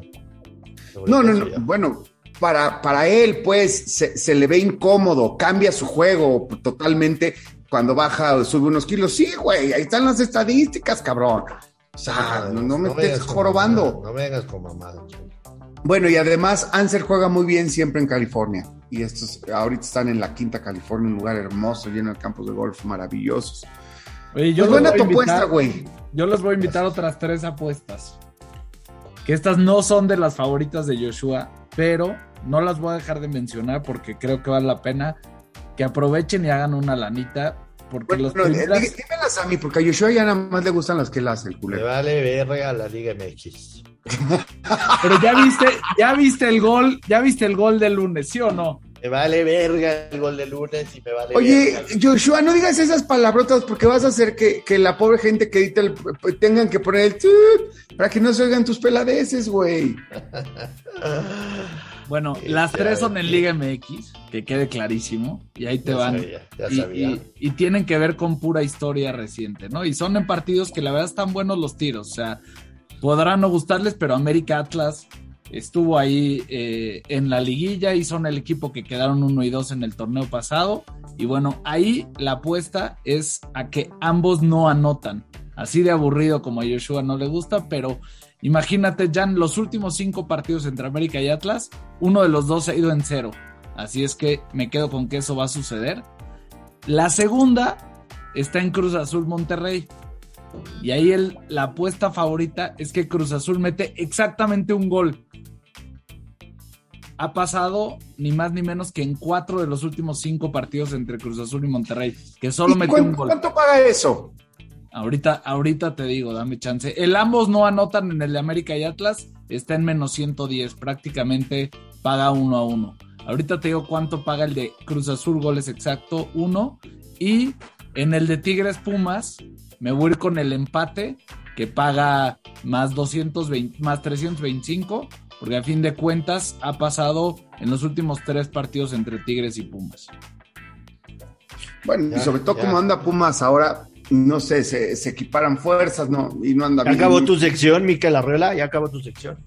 no, no, no, bueno, para, para él pues se, le ve incómodo, cambia su juego totalmente cuando baja o sube unos kilos. Sí, güey, ahí están las estadísticas, cabrón. O sea, no, me estés jorobando. no vengas con mamadas. Bueno, y además Anser juega muy bien siempre en California. Y estos ahorita están en la Quinta California, un lugar hermoso, lleno de campos de golf maravillosos. Oye, yo pues buena tu apuesta, güey. Yo les voy a invitar otras tres apuestas. Que estas no son de las favoritas de Joshua, pero no las voy a dejar de mencionar porque creo que vale la pena que aprovechen y hagan una lanita. Porque los primeras... dímelas a mí, porque a Joshua ya nada más le gustan las que él hace, el culero. Me vale verga a la Liga MX. Pero ya viste, ya viste el gol, ya viste el gol del lunes, ¿sí o no? Me vale verga el gol del lunes y me vale Oye, Joshua, no digas esas palabrotas porque vas a hacer que, la pobre gente que edita el, tengan que poner el tut para que no se oigan tus peladeces, güey. Bueno, las tres son en Liga MX, que quede clarísimo, y ahí te van. y, tienen que ver con pura historia reciente, ¿no? Y son en partidos que la verdad están buenos los tiros, o sea, podrán no gustarles, pero América Atlas estuvo ahí eh, en la liguilla y son el equipo que quedaron uno y dos en el torneo pasado. Y bueno, ahí la apuesta es a que ambos no anotan. Así de aburrido como a Joshua no le gusta, pero imagínate ya en los últimos cinco partidos entre América y Atlas, uno de los dos ha ido en cero. Así es que me quedo con que eso va a suceder. La segunda está en Cruz Azul Monterrey. Y ahí el, la apuesta favorita es que Cruz Azul mete exactamente un gol. Ha pasado ni más ni menos que en cuatro de los últimos cinco partidos entre Cruz Azul y Monterrey, que solo metió un gol. ¿Cuánto paga eso? Ahorita, ahorita te digo, dame chance. El ambos no anotan en el de América y Atlas, está en menos 110, prácticamente paga uno a uno. Ahorita te digo cuánto paga el de Cruz Azul, goles exacto, uno. Y en el de Tigres Pumas, me voy a ir con el empate que paga más 220, más 325, porque a fin de cuentas ha pasado en los últimos tres partidos entre Tigres y Pumas. Bueno, y sobre todo como anda Pumas ahora, no sé, se, equiparan fuerzas, ¿no? Y no anda ya acabó tu sección, Miquel Arreola, ya acabó tu sección.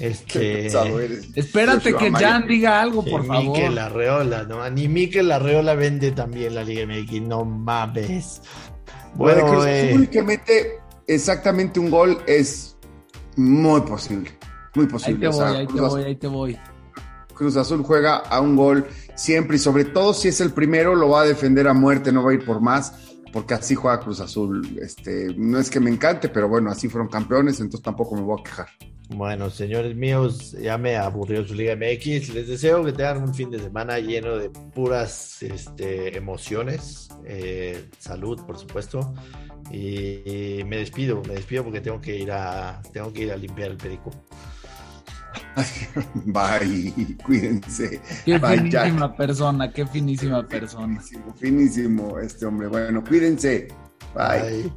Este... Espérate que Jan diga algo, por favor. Miquel Arreola, no, ni Miquel Arreola vende también la Liga MX, no mames. Bueno, eh... que mete exactamente un gol es muy posible. Muy posible. Ahí te voy, ahí te voy, ahí te voy. Cruz Azul juega a un gol siempre y sobre todo si es el primero lo va a defender a muerte, no va a ir por más, porque así juega Cruz Azul. Este, no es que me encante, pero bueno, así fueron campeones, entonces tampoco me voy a quejar. Bueno, señores míos, ya me aburrió su Liga MX. Les deseo que tengan un fin de semana lleno de puras este, emociones, eh, salud, por supuesto. Y, me despido, me despido porque tengo que ir a, tengo que ir a limpiar el perico. Bye, cuídense. Qué finísima persona, qué finísima persona. Finísimo, finísimo este hombre. Bueno, cuídense. Bye.